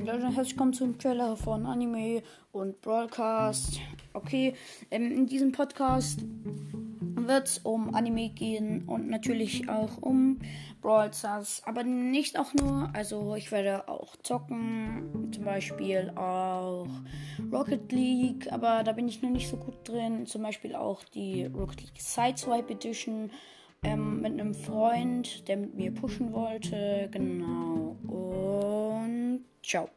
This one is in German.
Leute, herzlich willkommen zum Trailer von Anime und Broadcast. Okay, ähm, in diesem Podcast wird es um Anime gehen und natürlich auch um Brawl Stars, aber nicht auch nur. Also ich werde auch zocken, zum Beispiel auch Rocket League, aber da bin ich noch nicht so gut drin. Zum Beispiel auch die Rocket League Sideswipe Edition ähm, mit einem Freund, der mit mir pushen wollte. Genau. Tchau!